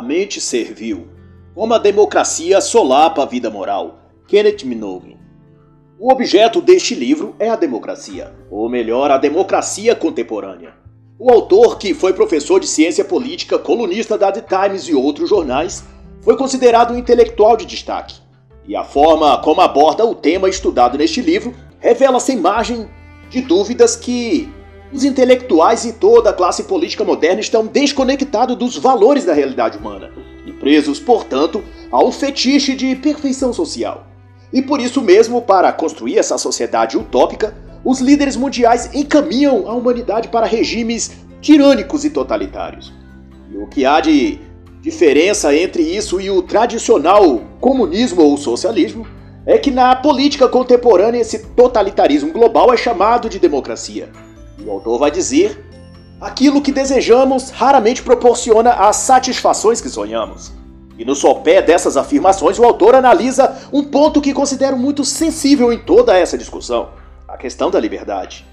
A mente servil. Como a democracia solapa a vida moral. Kenneth Minogue. O objeto deste livro é a democracia, ou melhor, a democracia contemporânea. O autor, que foi professor de ciência política, colunista da The Times e outros jornais, foi considerado um intelectual de destaque. E a forma como aborda o tema estudado neste livro revela sem margem de dúvidas que os intelectuais e toda a classe política moderna estão desconectados dos valores da realidade humana e presos, portanto, ao fetiche de perfeição social. E por isso mesmo, para construir essa sociedade utópica, os líderes mundiais encaminham a humanidade para regimes tirânicos e totalitários. E o que há de diferença entre isso e o tradicional comunismo ou socialismo é que na política contemporânea esse totalitarismo global é chamado de democracia. O autor vai dizer: aquilo que desejamos raramente proporciona as satisfações que sonhamos. E no sopé dessas afirmações, o autor analisa um ponto que considero muito sensível em toda essa discussão: a questão da liberdade.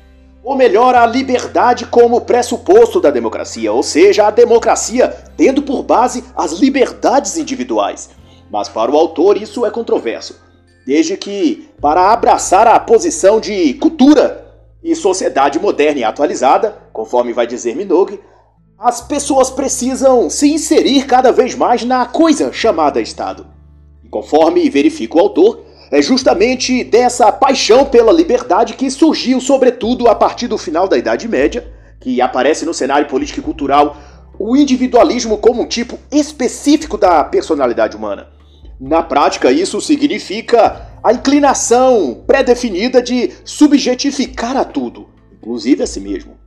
Ou melhor, a liberdade como pressuposto da democracia, ou seja, a democracia tendo por base as liberdades individuais. Mas para o autor isso é controverso, desde que, para abraçar a posição de cultura e sociedade moderna e atualizada, conforme vai dizer Minogue, as pessoas precisam se inserir cada vez mais na coisa chamada Estado. E conforme verifica o autor, é justamente dessa paixão pela liberdade que surgiu, sobretudo a partir do final da Idade Média, que aparece no cenário político e cultural o individualismo como um tipo específico da personalidade humana. Na prática, isso significa a inclinação pré-definida de subjetificar a tudo, inclusive a si mesmo.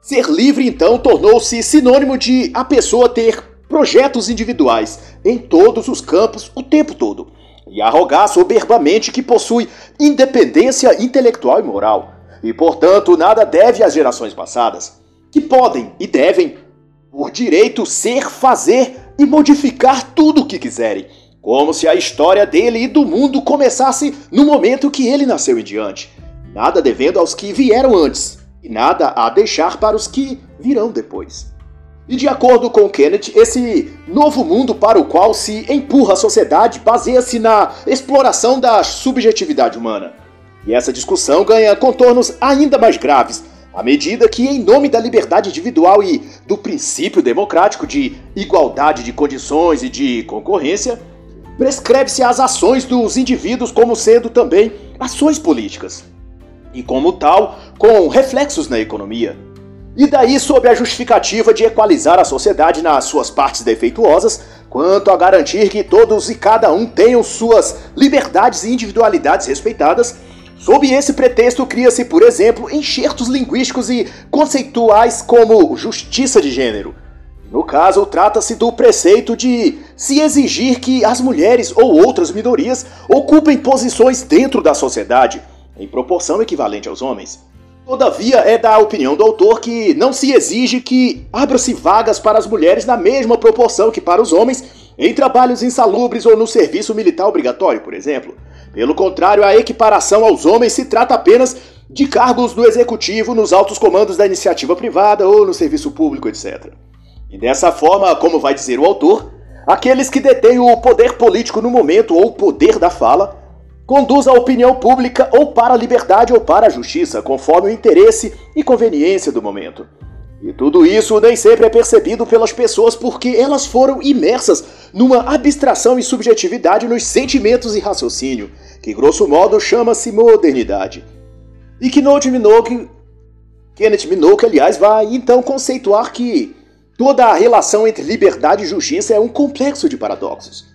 Ser livre, então, tornou-se sinônimo de a pessoa ter projetos individuais em todos os campos o tempo todo e arrogar soberbamente que possui independência intelectual e moral, e portanto nada deve às gerações passadas, que podem e devem, por direito, ser, fazer e modificar tudo o que quiserem, como se a história dele e do mundo começasse no momento que ele nasceu em diante, nada devendo aos que vieram antes, e nada a deixar para os que virão depois. E de acordo com Kenneth, esse novo mundo para o qual se empurra a sociedade baseia-se na exploração da subjetividade humana. E essa discussão ganha contornos ainda mais graves à medida que, em nome da liberdade individual e do princípio democrático de igualdade de condições e de concorrência, prescreve-se as ações dos indivíduos como sendo também ações políticas. E como tal, com reflexos na economia. E daí, sob a justificativa de equalizar a sociedade nas suas partes defeituosas, quanto a garantir que todos e cada um tenham suas liberdades e individualidades respeitadas, sob esse pretexto cria-se, por exemplo, enxertos linguísticos e conceituais como justiça de gênero. No caso, trata-se do preceito de se exigir que as mulheres ou outras minorias ocupem posições dentro da sociedade, em proporção equivalente aos homens. Todavia, é da opinião do autor que não se exige que abra-se vagas para as mulheres na mesma proporção que para os homens em trabalhos insalubres ou no serviço militar obrigatório, por exemplo. Pelo contrário, a equiparação aos homens se trata apenas de cargos do executivo nos altos comandos da iniciativa privada ou no serviço público, etc. E dessa forma, como vai dizer o autor, aqueles que detêm o poder político no momento ou o poder da fala conduz a opinião pública ou para a liberdade ou para a justiça, conforme o interesse e conveniência do momento. E tudo isso nem sempre é percebido pelas pessoas porque elas foram imersas numa abstração e subjetividade nos sentimentos e raciocínio, que grosso modo chama-se modernidade. E que Kenneth Minogue, aliás, vai então conceituar que toda a relação entre liberdade e justiça é um complexo de paradoxos.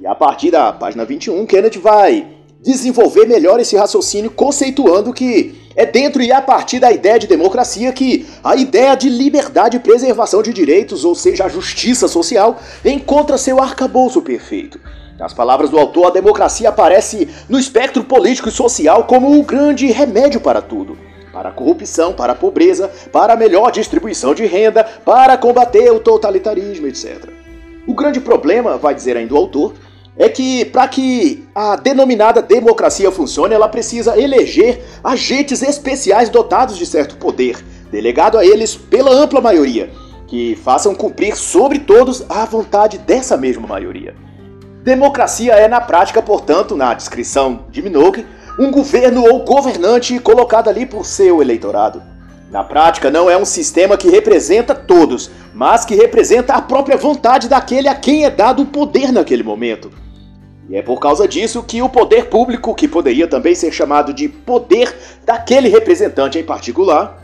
E a partir da página 21, Kenneth vai desenvolver melhor esse raciocínio, conceituando que é dentro e a partir da ideia de democracia que a ideia de liberdade e preservação de direitos, ou seja, a justiça social, encontra seu arcabouço perfeito. Nas palavras do autor, a democracia aparece no espectro político e social como o grande remédio para tudo. Para a corrupção, para a pobreza, para a melhor distribuição de renda, para combater o totalitarismo, etc. O grande problema, vai dizer ainda o autor, é que para que a denominada democracia funcione, ela precisa eleger agentes especiais dotados de certo poder, delegado a eles pela ampla maioria. que façam cumprir sobre todos a vontade dessa mesma maioria. Democracia é, na prática, portanto, na descrição de Minogue, um governo ou governante colocado ali por seu eleitorado. Na prática, não é um sistema que representa todos, mas que representa a própria vontade daquele a quem é dado o poder naquele momento. E é por causa disso que o poder público, que poderia também ser chamado de poder daquele representante em particular,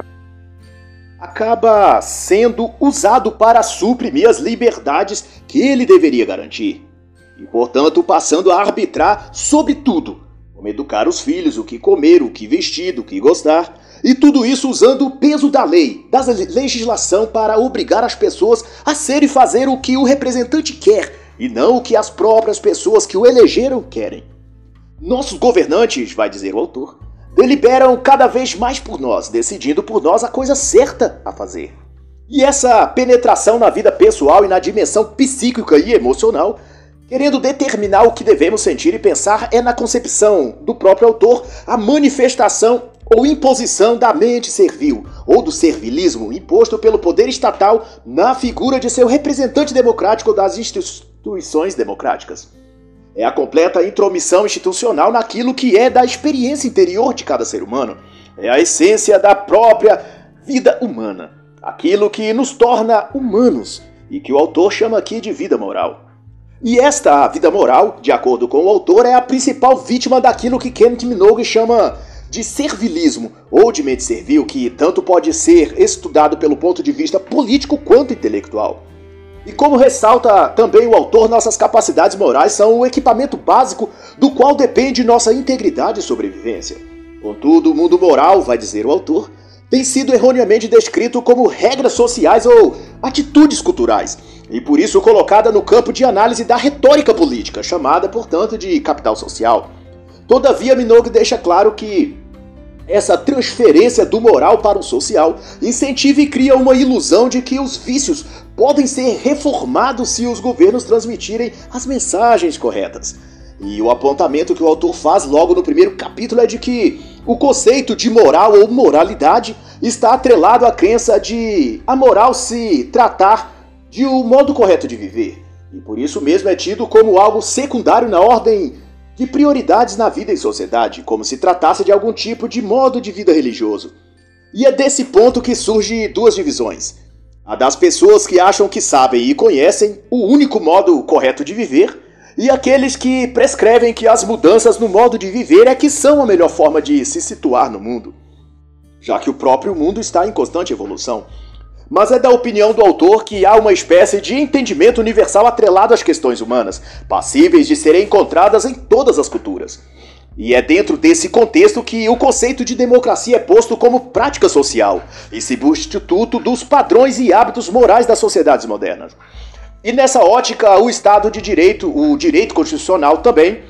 acaba sendo usado para suprimir as liberdades que ele deveria garantir. E, portanto, passando a arbitrar sobre tudo, como educar os filhos, o que comer, o que vestir, o que gostar, e tudo isso usando o peso da lei, da legislação para obrigar as pessoas a ser e fazer o que o representante quer e não o que as próprias pessoas que o elegeram querem. Nossos governantes, vai dizer o autor, deliberam cada vez mais por nós, decidindo por nós a coisa certa a fazer. E essa penetração na vida pessoal e na dimensão psíquica e emocional, querendo determinar o que devemos sentir e pensar, é na concepção do próprio autor a manifestação ou imposição da mente servil, ou do servilismo imposto pelo poder estatal na figura de seu representante democrático das instituições democráticas. É a completa intromissão institucional naquilo que é da experiência interior de cada ser humano. É a essência da própria vida humana. Aquilo que nos torna humanos e que o autor chama aqui de vida moral. E esta vida moral, de acordo com o autor, é a principal vítima daquilo que Kenneth Minogue chama de servilismo ou de mente servil, que tanto pode ser estudado pelo ponto de vista político quanto intelectual. E como ressalta também o autor, nossas capacidades morais são o equipamento básico do qual depende nossa integridade e sobrevivência. Contudo, o mundo moral, vai dizer o autor, tem sido erroneamente descrito como regras sociais ou atitudes culturais, e por isso colocada no campo de análise da retórica política, chamada, portanto, de capital social. Todavia, Minogue deixa claro que essa transferência do moral para o social incentiva e cria uma ilusão de que os vícios podem ser reformados se os governos transmitirem as mensagens corretas. E o apontamento que o autor faz logo no primeiro capítulo é de que o conceito de moral ou moralidade está atrelado à crença de a moral se tratar de um modo correto de viver. E por isso mesmo é tido como algo secundário na ordem de prioridades na vida em sociedade, como se tratasse de algum tipo de modo de vida religioso. E é desse ponto que surge duas divisões. A das pessoas que acham que sabem e conhecem o único modo correto de viver, e aqueles que prescrevem que as mudanças no modo de viver é que são a melhor forma de se situar no mundo, já que o próprio mundo está em constante evolução mas é da opinião do autor que há uma espécie de entendimento universal atrelado às questões humanas, passíveis de serem encontradas em todas as culturas. E é dentro desse contexto que o conceito de democracia é posto como prática social e substituto dos padrões e hábitos morais das sociedades modernas. E nessa ótica, o Estado de Direito, o direito constitucional também,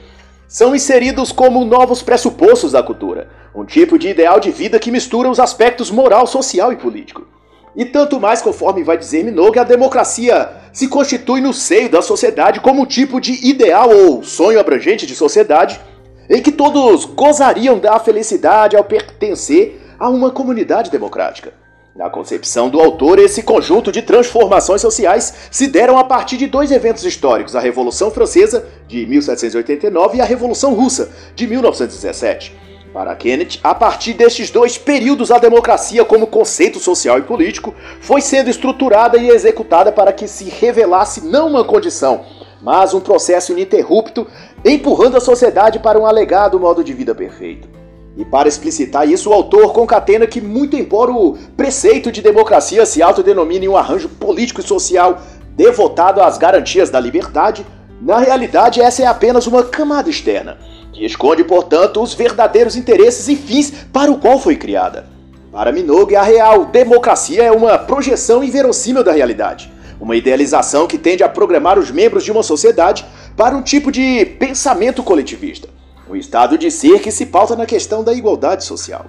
são inseridos como novos pressupostos da cultura, um tipo de ideal de vida que mistura os aspectos moral, social e político. E tanto mais, conforme vai dizer Minogue, a democracia se constitui no seio da sociedade como um tipo de ideal ou sonho abrangente de sociedade em que todos gozariam da felicidade ao pertencer a uma comunidade democrática. Na concepção do autor, esse conjunto de transformações sociais se deram a partir de dois eventos históricos: a Revolução Francesa de 1789 e a Revolução Russa de 1917. Para Kenneth, a partir destes dois períodos, a democracia, como conceito social e político, foi sendo estruturada e executada para que se revelasse não uma condição, mas um processo ininterrupto, empurrando a sociedade para um alegado modo de vida perfeito. E para explicitar isso, o autor concatena que, muito embora o preceito de democracia se autodenomine um arranjo político e social devotado às garantias da liberdade, na realidade essa é apenas uma camada externa que esconde, portanto, os verdadeiros interesses e fins para o qual foi criada. Para Minogue, a real democracia é uma projeção inverossímil da realidade, uma idealização que tende a programar os membros de uma sociedade para um tipo de pensamento coletivista, um estado de ser que se pauta na questão da igualdade social.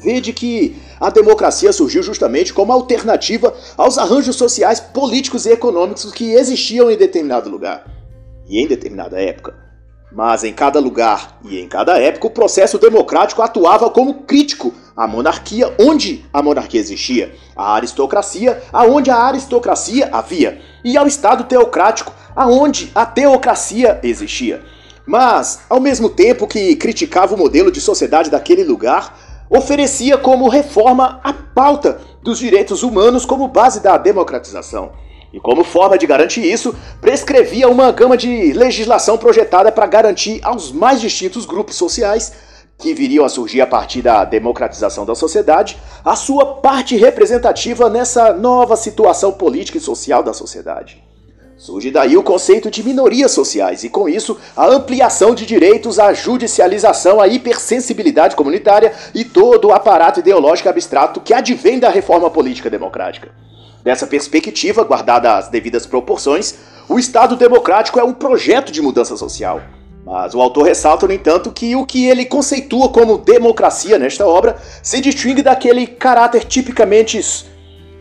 Vede que a democracia surgiu justamente como alternativa aos arranjos sociais, políticos e econômicos que existiam em determinado lugar e em determinada época. Mas em cada lugar e em cada época o processo democrático atuava como crítico a monarquia onde a monarquia existia, a aristocracia aonde a aristocracia havia, e ao Estado teocrático aonde a teocracia existia. Mas, ao mesmo tempo que criticava o modelo de sociedade daquele lugar, oferecia como reforma a pauta dos direitos humanos como base da democratização. E como forma de garantir isso, prescrevia uma gama de legislação projetada para garantir aos mais distintos grupos sociais que viriam a surgir a partir da democratização da sociedade, a sua parte representativa nessa nova situação política e social da sociedade. Surge daí o conceito de minorias sociais e, com isso, a ampliação de direitos, a judicialização, a hipersensibilidade comunitária e todo o aparato ideológico abstrato que advém da reforma política democrática. Dessa perspectiva, guardada as devidas proporções, o Estado democrático é um projeto de mudança social. Mas o autor ressalta, no entanto, que o que ele conceitua como democracia nesta obra se distingue daquele caráter tipicamente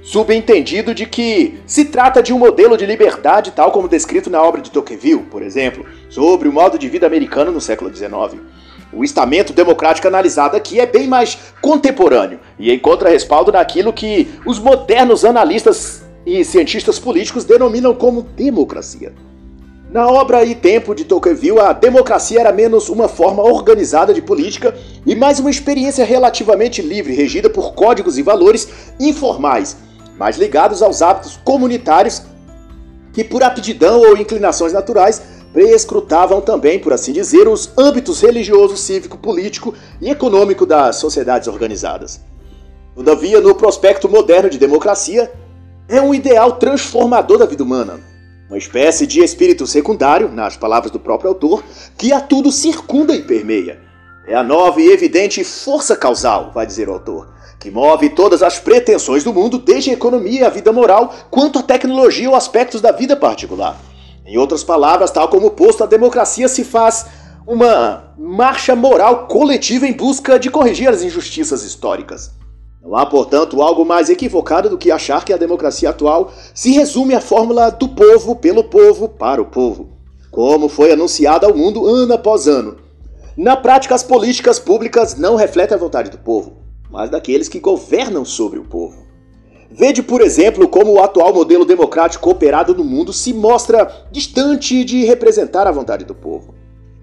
subentendido de que se trata de um modelo de liberdade tal como descrito na obra de Tocqueville, por exemplo, sobre o modo de vida americano no século XIX. O estamento democrático analisado aqui é bem mais contemporâneo e encontra respaldo naquilo que os modernos analistas e cientistas políticos denominam como democracia. Na obra e tempo de Tocqueville, a democracia era menos uma forma organizada de política e mais uma experiência relativamente livre, regida por códigos e valores informais, mais ligados aos hábitos comunitários que, por aptidão ou inclinações naturais, prescrutavam também, por assim dizer, os âmbitos religioso, cívico, político e econômico das sociedades organizadas. Todavia, no prospecto moderno de democracia, é um ideal transformador da vida humana, uma espécie de espírito secundário, nas palavras do próprio autor, que a tudo circunda e permeia. É a nova e evidente força causal, vai dizer o autor, que move todas as pretensões do mundo, desde a economia a vida moral, quanto a tecnologia ou aspectos da vida particular. Em outras palavras, tal como posto, a democracia se faz uma marcha moral coletiva em busca de corrigir as injustiças históricas. Não há, portanto, algo mais equivocado do que achar que a democracia atual se resume à fórmula do povo, pelo povo, para o povo, como foi anunciada ao mundo ano após ano. Na prática, as políticas públicas não refletem a vontade do povo mas daqueles que governam sobre o povo. Vede, por exemplo, como o atual modelo democrático operado no mundo se mostra distante de representar a vontade do povo.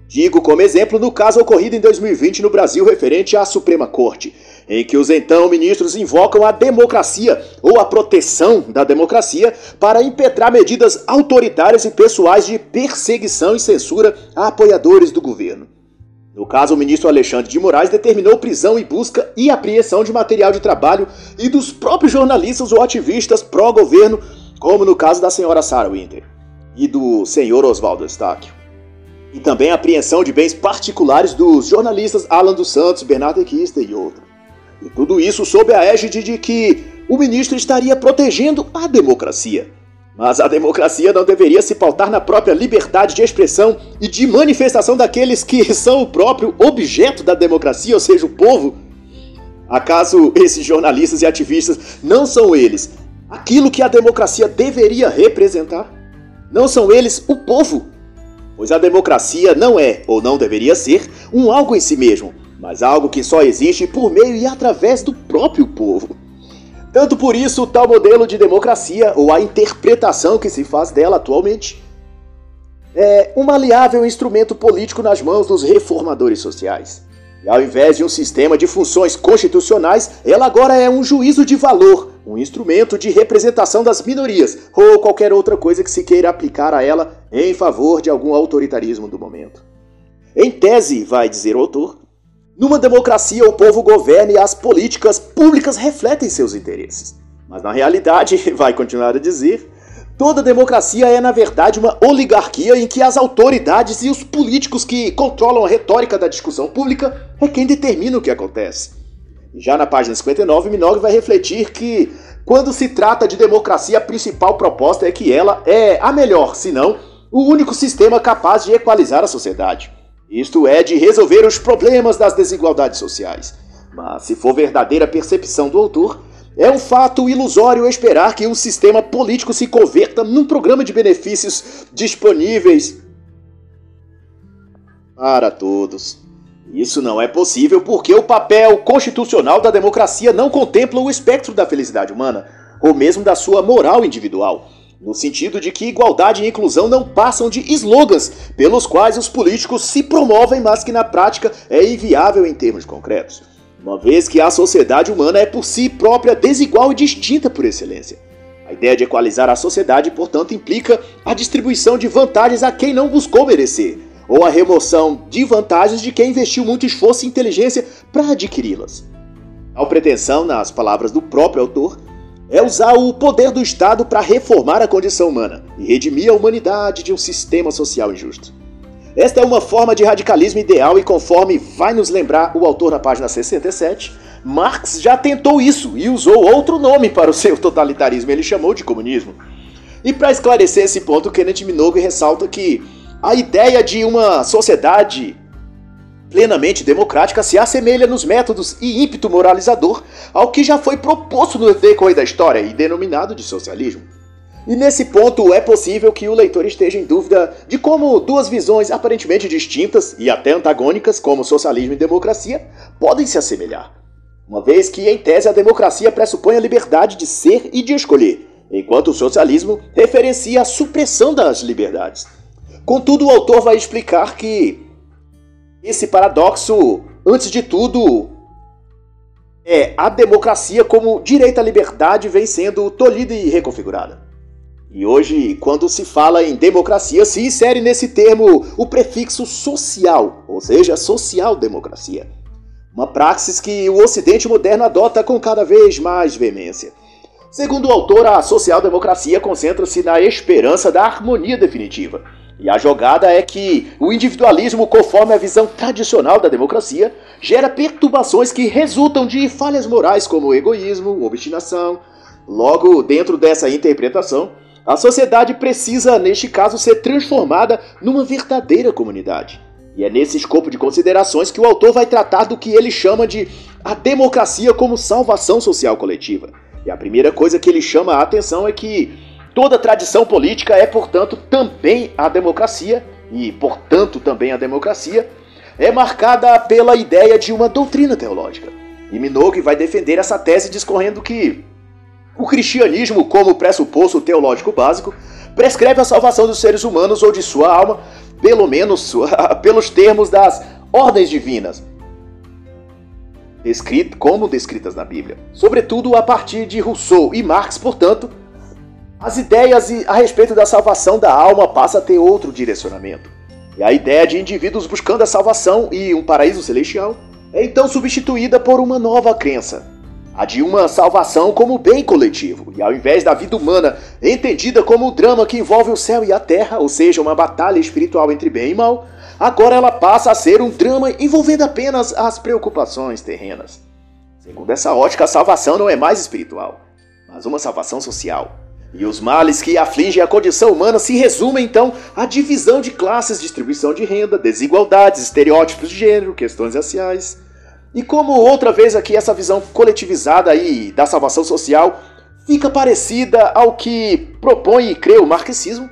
Digo como exemplo no caso ocorrido em 2020 no Brasil referente à Suprema Corte, em que os então ministros invocam a democracia ou a proteção da democracia para impetrar medidas autoritárias e pessoais de perseguição e censura a apoiadores do governo. No caso, o ministro Alexandre de Moraes determinou prisão e busca e apreensão de material de trabalho e dos próprios jornalistas ou ativistas pró-governo, como no caso da senhora Sarah Winter e do senhor Oswaldo Eustáquio. E também apreensão de bens particulares dos jornalistas Alan dos Santos, Bernardo Equista e outros. E tudo isso sob a égide de que o ministro estaria protegendo a democracia. Mas a democracia não deveria se pautar na própria liberdade de expressão e de manifestação daqueles que são o próprio objeto da democracia, ou seja, o povo? Acaso esses jornalistas e ativistas não são eles aquilo que a democracia deveria representar? Não são eles o povo? Pois a democracia não é, ou não deveria ser, um algo em si mesmo, mas algo que só existe por meio e através do próprio povo. Tanto por isso, tal modelo de democracia, ou a interpretação que se faz dela atualmente, é um maleável instrumento político nas mãos dos reformadores sociais. E ao invés de um sistema de funções constitucionais, ela agora é um juízo de valor, um instrumento de representação das minorias, ou qualquer outra coisa que se queira aplicar a ela em favor de algum autoritarismo do momento. Em tese, vai dizer o autor, numa democracia, o povo governa e as políticas públicas refletem seus interesses. Mas na realidade, vai continuar a dizer, toda democracia é na verdade uma oligarquia em que as autoridades e os políticos que controlam a retórica da discussão pública é quem determina o que acontece. Já na página 59, Minogue vai refletir que, quando se trata de democracia, a principal proposta é que ela é a melhor, se não, o único sistema capaz de equalizar a sociedade. Isto é, de resolver os problemas das desigualdades sociais. Mas, se for verdadeira percepção do autor, é um fato ilusório esperar que um sistema político se converta num programa de benefícios disponíveis para todos. Isso não é possível porque o papel constitucional da democracia não contempla o espectro da felicidade humana, ou mesmo da sua moral individual, no sentido de que igualdade e inclusão não passam de slogans pelos quais os políticos se promovem, mas que na prática é inviável em termos concretos, uma vez que a sociedade humana é por si própria desigual e distinta por excelência. A ideia de equalizar a sociedade, portanto, implica a distribuição de vantagens a quem não buscou merecer, ou a remoção de vantagens de quem investiu muito esforço e inteligência para adquiri-las. A pretensão, nas palavras do próprio autor, é usar o poder do Estado para reformar a condição humana e redimir a humanidade de um sistema social injusto. Esta é uma forma de radicalismo ideal e, conforme vai nos lembrar o autor na página 67, Marx já tentou isso e usou outro nome para o seu totalitarismo, ele chamou de comunismo. E para esclarecer esse ponto, Kenneth Minogue ressalta que a ideia de uma sociedade plenamente democrática se assemelha nos métodos e ímpeto moralizador ao que já foi proposto no decorrer da história e denominado de socialismo. E nesse ponto é possível que o leitor esteja em dúvida de como duas visões aparentemente distintas e até antagônicas, como socialismo e democracia, podem se assemelhar. Uma vez que, em tese, a democracia pressupõe a liberdade de ser e de escolher, enquanto o socialismo referencia a supressão das liberdades. Contudo, o autor vai explicar que esse paradoxo, antes de tudo, é a democracia como direito à liberdade vem sendo tolhida e reconfigurada. E hoje, quando se fala em democracia, se insere nesse termo o prefixo social, ou seja, social-democracia. Uma praxis que o Ocidente moderno adota com cada vez mais veemência. Segundo o autor, a social-democracia concentra-se na esperança da harmonia definitiva e a jogada é que o individualismo, conforme a visão tradicional da democracia, gera perturbações que resultam de falhas morais como egoísmo, obstinação. Logo, dentro dessa interpretação, a sociedade precisa, neste caso, ser transformada numa verdadeira comunidade. E é nesse escopo de considerações que o autor vai tratar do que ele chama de a democracia como salvação social coletiva. E a primeira coisa que ele chama a atenção é que Toda tradição política é, portanto, também a democracia, e, portanto, também a democracia, é marcada pela ideia de uma doutrina teológica. E Minogue vai defender essa tese discorrendo que o cristianismo, como pressuposto teológico básico, prescreve a salvação dos seres humanos ou de sua alma, pelo menos pelos termos das ordens divinas, como descritas na Bíblia. Sobretudo a partir de Rousseau e Marx, portanto, as ideias a respeito da salvação da alma passam a ter outro direcionamento. E a ideia de indivíduos buscando a salvação e um paraíso celestial é então substituída por uma nova crença, a de uma salvação como bem coletivo, e ao invés da vida humana entendida como o drama que envolve o céu e a terra, ou seja, uma batalha espiritual entre bem e mal, agora ela passa a ser um drama envolvendo apenas as preocupações terrenas. Segundo essa ótica, a salvação não é mais espiritual, mas uma salvação social. E os males que afligem a condição humana se resumem então à divisão de classes, distribuição de renda, desigualdades, estereótipos de gênero, questões raciais. E como outra vez aqui essa visão coletivizada aí da salvação social fica parecida ao que propõe e crê o marxismo,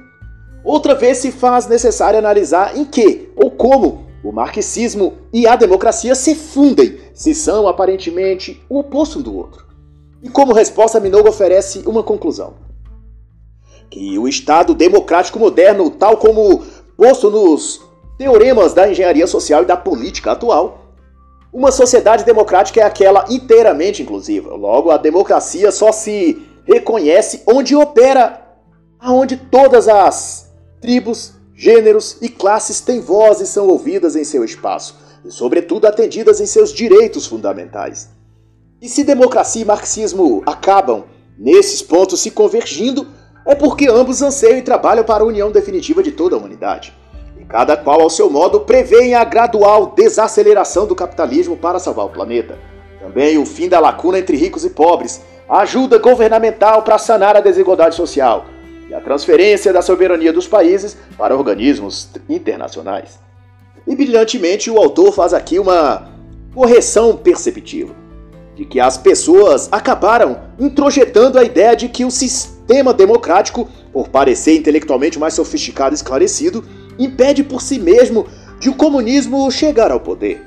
outra vez se faz necessário analisar em que ou como o marxismo e a democracia se fundem, se são aparentemente o oposto um do outro. E como resposta, Minogue oferece uma conclusão que o Estado democrático moderno, tal como posto nos teoremas da engenharia social e da política atual, uma sociedade democrática é aquela inteiramente inclusiva. Logo, a democracia só se reconhece onde opera, aonde todas as tribos, gêneros e classes têm voz e são ouvidas em seu espaço, e sobretudo atendidas em seus direitos fundamentais. E se democracia e marxismo acabam nesses pontos se convergindo, é porque ambos anseiam e trabalham para a união definitiva de toda a humanidade. E cada qual, ao seu modo, prevêem a gradual desaceleração do capitalismo para salvar o planeta. Também o fim da lacuna entre ricos e pobres, a ajuda governamental para sanar a desigualdade social e a transferência da soberania dos países para organismos internacionais. E brilhantemente o autor faz aqui uma correção perceptível de que as pessoas acabaram introjetando a ideia de que o sistema democrático, por parecer intelectualmente mais sofisticado e esclarecido, impede por si mesmo de o comunismo chegar ao poder.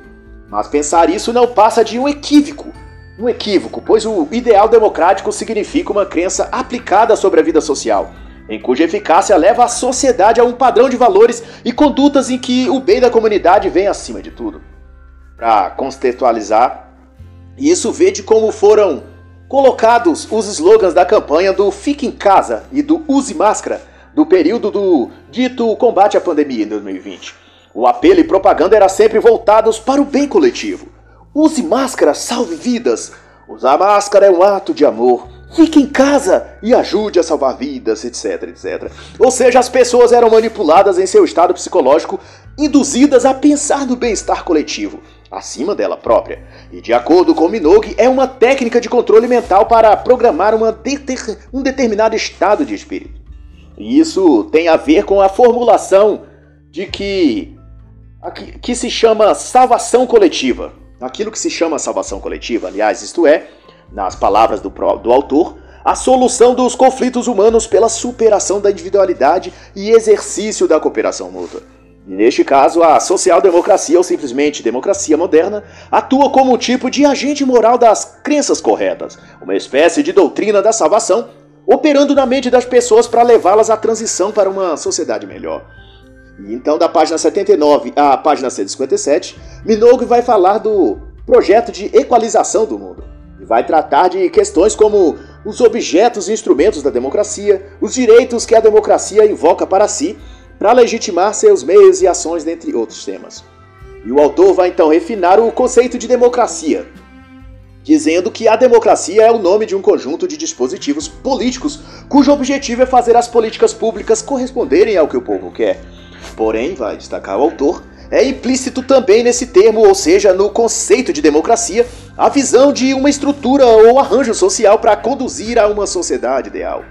Mas pensar isso não passa de um equívoco. Um equívoco, pois o ideal democrático significa uma crença aplicada sobre a vida social, em cuja eficácia leva a sociedade a um padrão de valores e condutas em que o bem da comunidade vem acima de tudo. Para contextualizar, isso vê de como foram colocados os slogans da campanha do Fique em Casa e do Use Máscara do período do dito combate à pandemia em 2020. O apelo e propaganda eram sempre voltados para o bem coletivo. Use máscara, salve vidas. Usar máscara é um ato de amor. Fique em casa e ajude a salvar vidas, etc, etc. Ou seja, as pessoas eram manipuladas em seu estado psicológico, induzidas a pensar no bem-estar coletivo, acima dela própria. E de acordo com Minogue, é uma técnica de controle mental para programar deter um determinado estado de espírito. E isso tem a ver com a formulação de que, que se chama salvação coletiva. Aquilo que se chama salvação coletiva, aliás, isto é, nas palavras do, do autor, a solução dos conflitos humanos pela superação da individualidade e exercício da cooperação mútua. Neste caso, a social-democracia, ou simplesmente democracia moderna, atua como um tipo de agente moral das crenças corretas, uma espécie de doutrina da salvação, operando na mente das pessoas para levá-las à transição para uma sociedade melhor. E então, da página 79 à página 157, Minogue vai falar do projeto de equalização do mundo e vai tratar de questões como os objetos e instrumentos da democracia, os direitos que a democracia invoca para si, para legitimar seus meios e ações, dentre outros temas. E o autor vai então refinar o conceito de democracia, dizendo que a democracia é o nome de um conjunto de dispositivos políticos cujo objetivo é fazer as políticas públicas corresponderem ao que o povo quer. Porém, vai destacar o autor, é implícito também nesse termo, ou seja, no conceito de democracia, a visão de uma estrutura ou arranjo social para conduzir a uma sociedade ideal.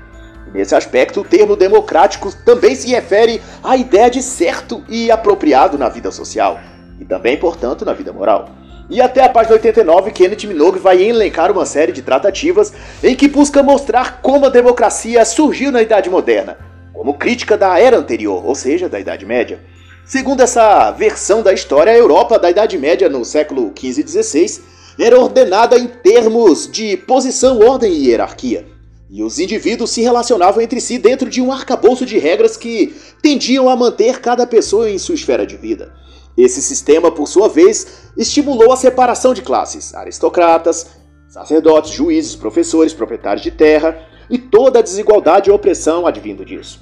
Nesse aspecto, o termo democrático também se refere à ideia de certo e apropriado na vida social, e também, portanto, na vida moral. E até a página 89, Kenneth Minogue vai elencar uma série de tratativas em que busca mostrar como a democracia surgiu na Idade Moderna, como crítica da era anterior, ou seja, da Idade Média. Segundo essa versão da história, a Europa da Idade Média no século XV e XVI era ordenada em termos de posição, ordem e hierarquia. E os indivíduos se relacionavam entre si dentro de um arcabouço de regras que tendiam a manter cada pessoa em sua esfera de vida. Esse sistema, por sua vez, estimulou a separação de classes: aristocratas, sacerdotes, juízes, professores, proprietários de terra e toda a desigualdade e opressão advindo disso.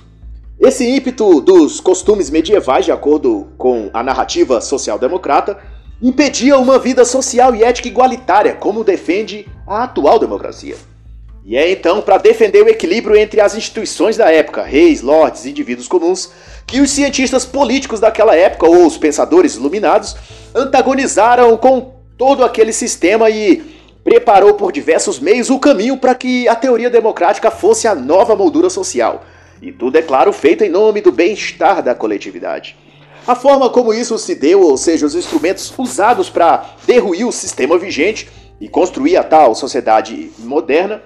Esse ímpeto dos costumes medievais, de acordo com a narrativa social-democrata, impedia uma vida social e ética igualitária, como defende a atual democracia. E é então para defender o equilíbrio entre as instituições da época, reis, lordes e indivíduos comuns, que os cientistas políticos daquela época, ou os pensadores iluminados, antagonizaram com todo aquele sistema e preparou por diversos meios o caminho para que a teoria democrática fosse a nova moldura social e tudo, é claro, feito em nome do bem-estar da coletividade. A forma como isso se deu, ou seja, os instrumentos usados para derruir o sistema vigente e construir a tal sociedade moderna,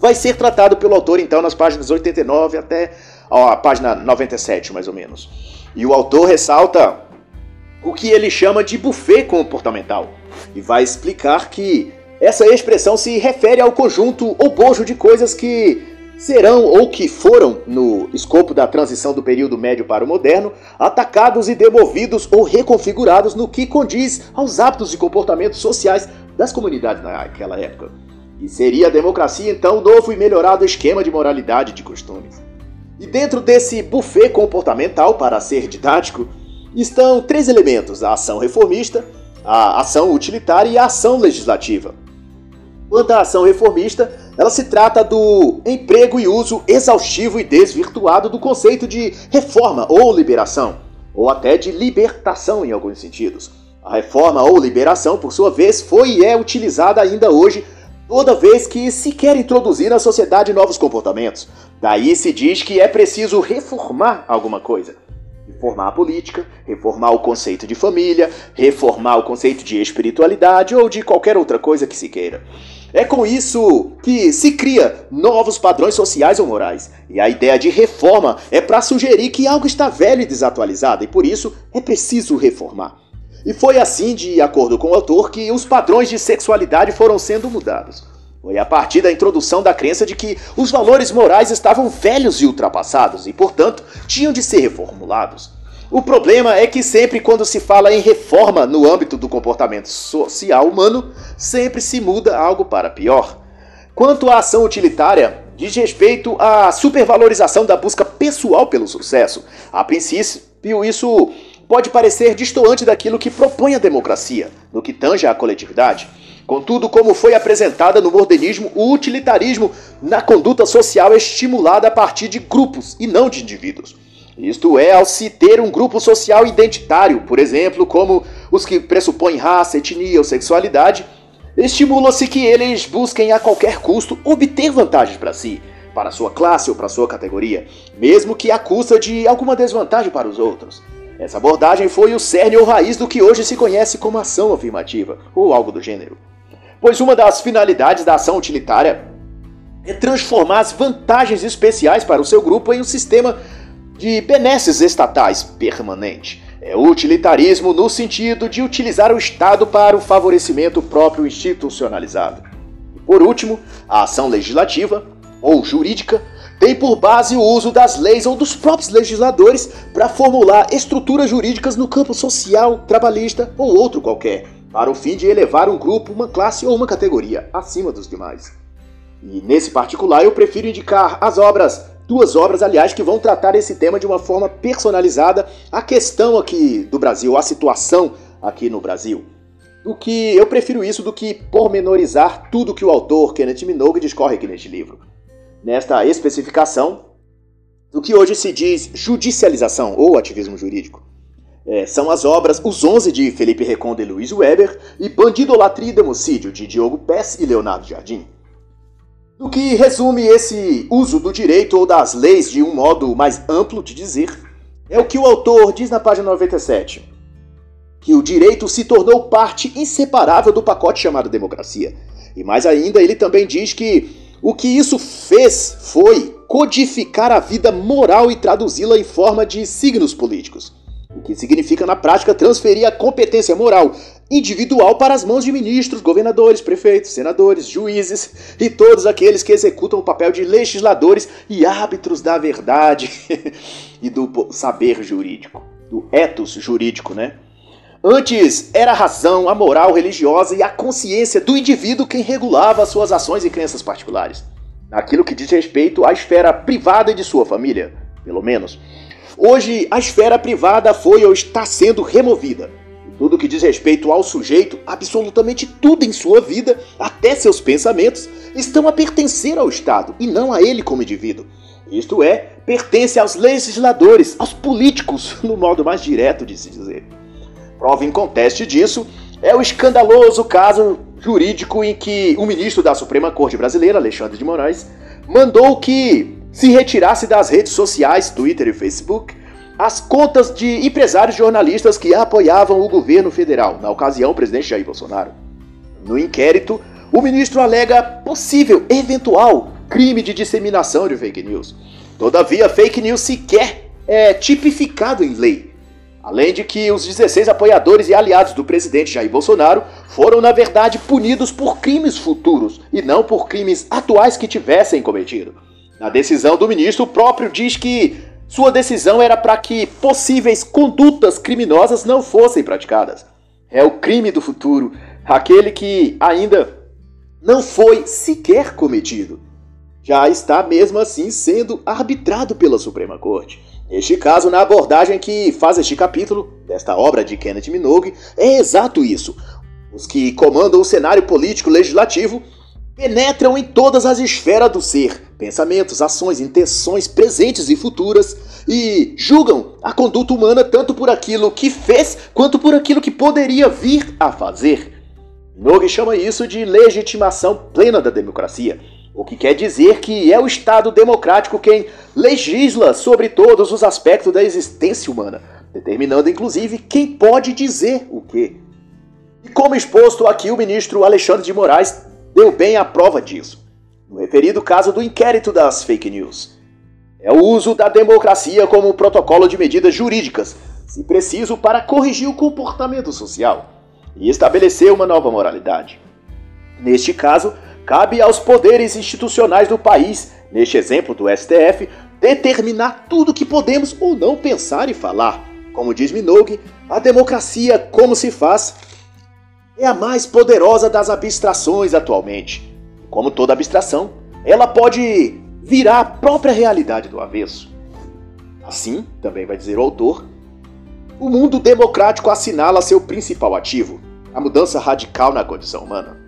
vai ser tratado pelo autor então nas páginas 89 até a página 97, mais ou menos. E o autor ressalta o que ele chama de buffet comportamental e vai explicar que essa expressão se refere ao conjunto ou bojo de coisas que serão ou que foram, no escopo da transição do período médio para o moderno, atacados e demovidos ou reconfigurados no que condiz aos hábitos e comportamentos sociais das comunidades naquela época. E seria a democracia então o novo e melhorado esquema de moralidade de costumes. E dentro desse buffet comportamental, para ser didático, estão três elementos: a ação reformista, a ação utilitária e a ação legislativa. Quanto à ação reformista, ela se trata do emprego e uso exaustivo e desvirtuado do conceito de reforma ou liberação, ou até de libertação em alguns sentidos. A reforma ou liberação, por sua vez, foi e é utilizada ainda hoje toda vez que se quer introduzir na sociedade novos comportamentos. Daí se diz que é preciso reformar alguma coisa. Reformar a política, reformar o conceito de família, reformar o conceito de espiritualidade ou de qualquer outra coisa que se queira. É com isso que se cria novos padrões sociais ou morais. E a ideia de reforma é para sugerir que algo está velho e desatualizado e por isso é preciso reformar. E foi assim, de acordo com o autor, que os padrões de sexualidade foram sendo mudados. Foi a partir da introdução da crença de que os valores morais estavam velhos e ultrapassados e, portanto, tinham de ser reformulados. O problema é que sempre quando se fala em reforma no âmbito do comportamento social humano, sempre se muda algo para pior. Quanto à ação utilitária, diz respeito à supervalorização da busca pessoal pelo sucesso. A princípio, isso pode parecer distoante daquilo que propõe a democracia, no que tange à coletividade. Contudo, como foi apresentada no modernismo, o utilitarismo na conduta social é estimulado a partir de grupos e não de indivíduos. Isto é, ao se ter um grupo social identitário, por exemplo, como os que pressupõem raça, etnia ou sexualidade, estimula-se que eles busquem a qualquer custo obter vantagens para si, para sua classe ou para sua categoria, mesmo que à custa de alguma desvantagem para os outros. Essa abordagem foi o cerne ou raiz do que hoje se conhece como ação afirmativa, ou algo do gênero pois uma das finalidades da ação utilitária é transformar as vantagens especiais para o seu grupo em um sistema de benesses estatais permanente. É utilitarismo no sentido de utilizar o Estado para o favorecimento próprio institucionalizado. E por último, a ação legislativa ou jurídica tem por base o uso das leis ou dos próprios legisladores para formular estruturas jurídicas no campo social, trabalhista ou outro qualquer para o fim de elevar um grupo, uma classe ou uma categoria acima dos demais. E nesse particular eu prefiro indicar as obras, duas obras, aliás, que vão tratar esse tema de uma forma personalizada, a questão aqui do Brasil, a situação aqui no Brasil. Do que eu prefiro isso do que pormenorizar tudo que o autor Kenneth Minogue discorre aqui neste livro. Nesta especificação do que hoje se diz judicialização ou ativismo jurídico. É, são as obras Os Onze de Felipe Recondo e Luiz Weber e Bandidolatria e Democídio de Diogo Pes e Leonardo Jardim. No que resume esse uso do direito ou das leis de um modo mais amplo de dizer, é o que o autor diz na página 97, que o direito se tornou parte inseparável do pacote chamado democracia. E mais ainda, ele também diz que o que isso fez foi codificar a vida moral e traduzi-la em forma de signos políticos o que significa na prática transferir a competência moral individual para as mãos de ministros, governadores, prefeitos, senadores, juízes e todos aqueles que executam o papel de legisladores e árbitros da verdade e do saber jurídico, do ethos jurídico, né? Antes era a razão, a moral religiosa e a consciência do indivíduo quem regulava suas ações e crenças particulares, naquilo que diz respeito à esfera privada de sua família, pelo menos. Hoje, a esfera privada foi ou está sendo removida. Tudo que diz respeito ao sujeito, absolutamente tudo em sua vida, até seus pensamentos, estão a pertencer ao Estado e não a ele como indivíduo. Isto é, pertence aos legisladores, aos políticos, no modo mais direto de se dizer. Prova inconteste disso é o escandaloso caso jurídico em que o ministro da Suprema Corte Brasileira, Alexandre de Moraes, mandou que se retirasse das redes sociais, Twitter e Facebook, as contas de empresários jornalistas que apoiavam o governo federal, na ocasião o presidente Jair Bolsonaro. No inquérito, o ministro alega possível, eventual, crime de disseminação de fake news. Todavia, fake news sequer é tipificado em lei. Além de que os 16 apoiadores e aliados do presidente Jair Bolsonaro foram, na verdade, punidos por crimes futuros e não por crimes atuais que tivessem cometido. Na decisão do ministro, o próprio diz que sua decisão era para que possíveis condutas criminosas não fossem praticadas. É o crime do futuro, aquele que ainda não foi sequer cometido. Já está mesmo assim sendo arbitrado pela Suprema Corte. Neste caso, na abordagem que faz este capítulo, desta obra de Kenneth Minogue, é exato isso. Os que comandam o cenário político legislativo penetram em todas as esferas do ser, pensamentos, ações, intenções presentes e futuras, e julgam a conduta humana tanto por aquilo que fez quanto por aquilo que poderia vir a fazer. Nogue chama isso de legitimação plena da democracia, o que quer dizer que é o Estado democrático quem legisla sobre todos os aspectos da existência humana, determinando inclusive quem pode dizer o quê. E como exposto aqui, o ministro Alexandre de Moraes deu bem a prova disso, no referido caso do inquérito das fake news. É o uso da democracia como protocolo de medidas jurídicas, se preciso, para corrigir o comportamento social e estabelecer uma nova moralidade. Neste caso, cabe aos poderes institucionais do país, neste exemplo do STF, determinar tudo que podemos ou não pensar e falar. Como diz Minogue, a democracia, como se faz, é a mais poderosa das abstrações atualmente. Como toda abstração, ela pode virar a própria realidade do avesso. Assim, também vai dizer o autor, o mundo democrático assinala seu principal ativo, a mudança radical na condição humana.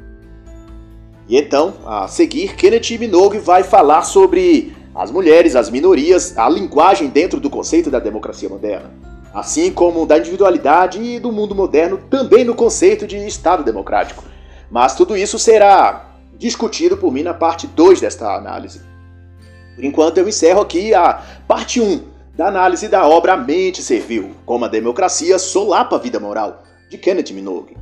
E então, a seguir, Kenneth Minogue vai falar sobre as mulheres, as minorias, a linguagem dentro do conceito da democracia moderna, assim como da individualidade e do mundo moderno também no conceito de Estado democrático. Mas tudo isso será discutido por mim na parte 2 desta análise. Por enquanto eu encerro aqui a parte 1 um da análise da obra Mente Servil, como a democracia solapa a vida moral, de Kenneth Minogue.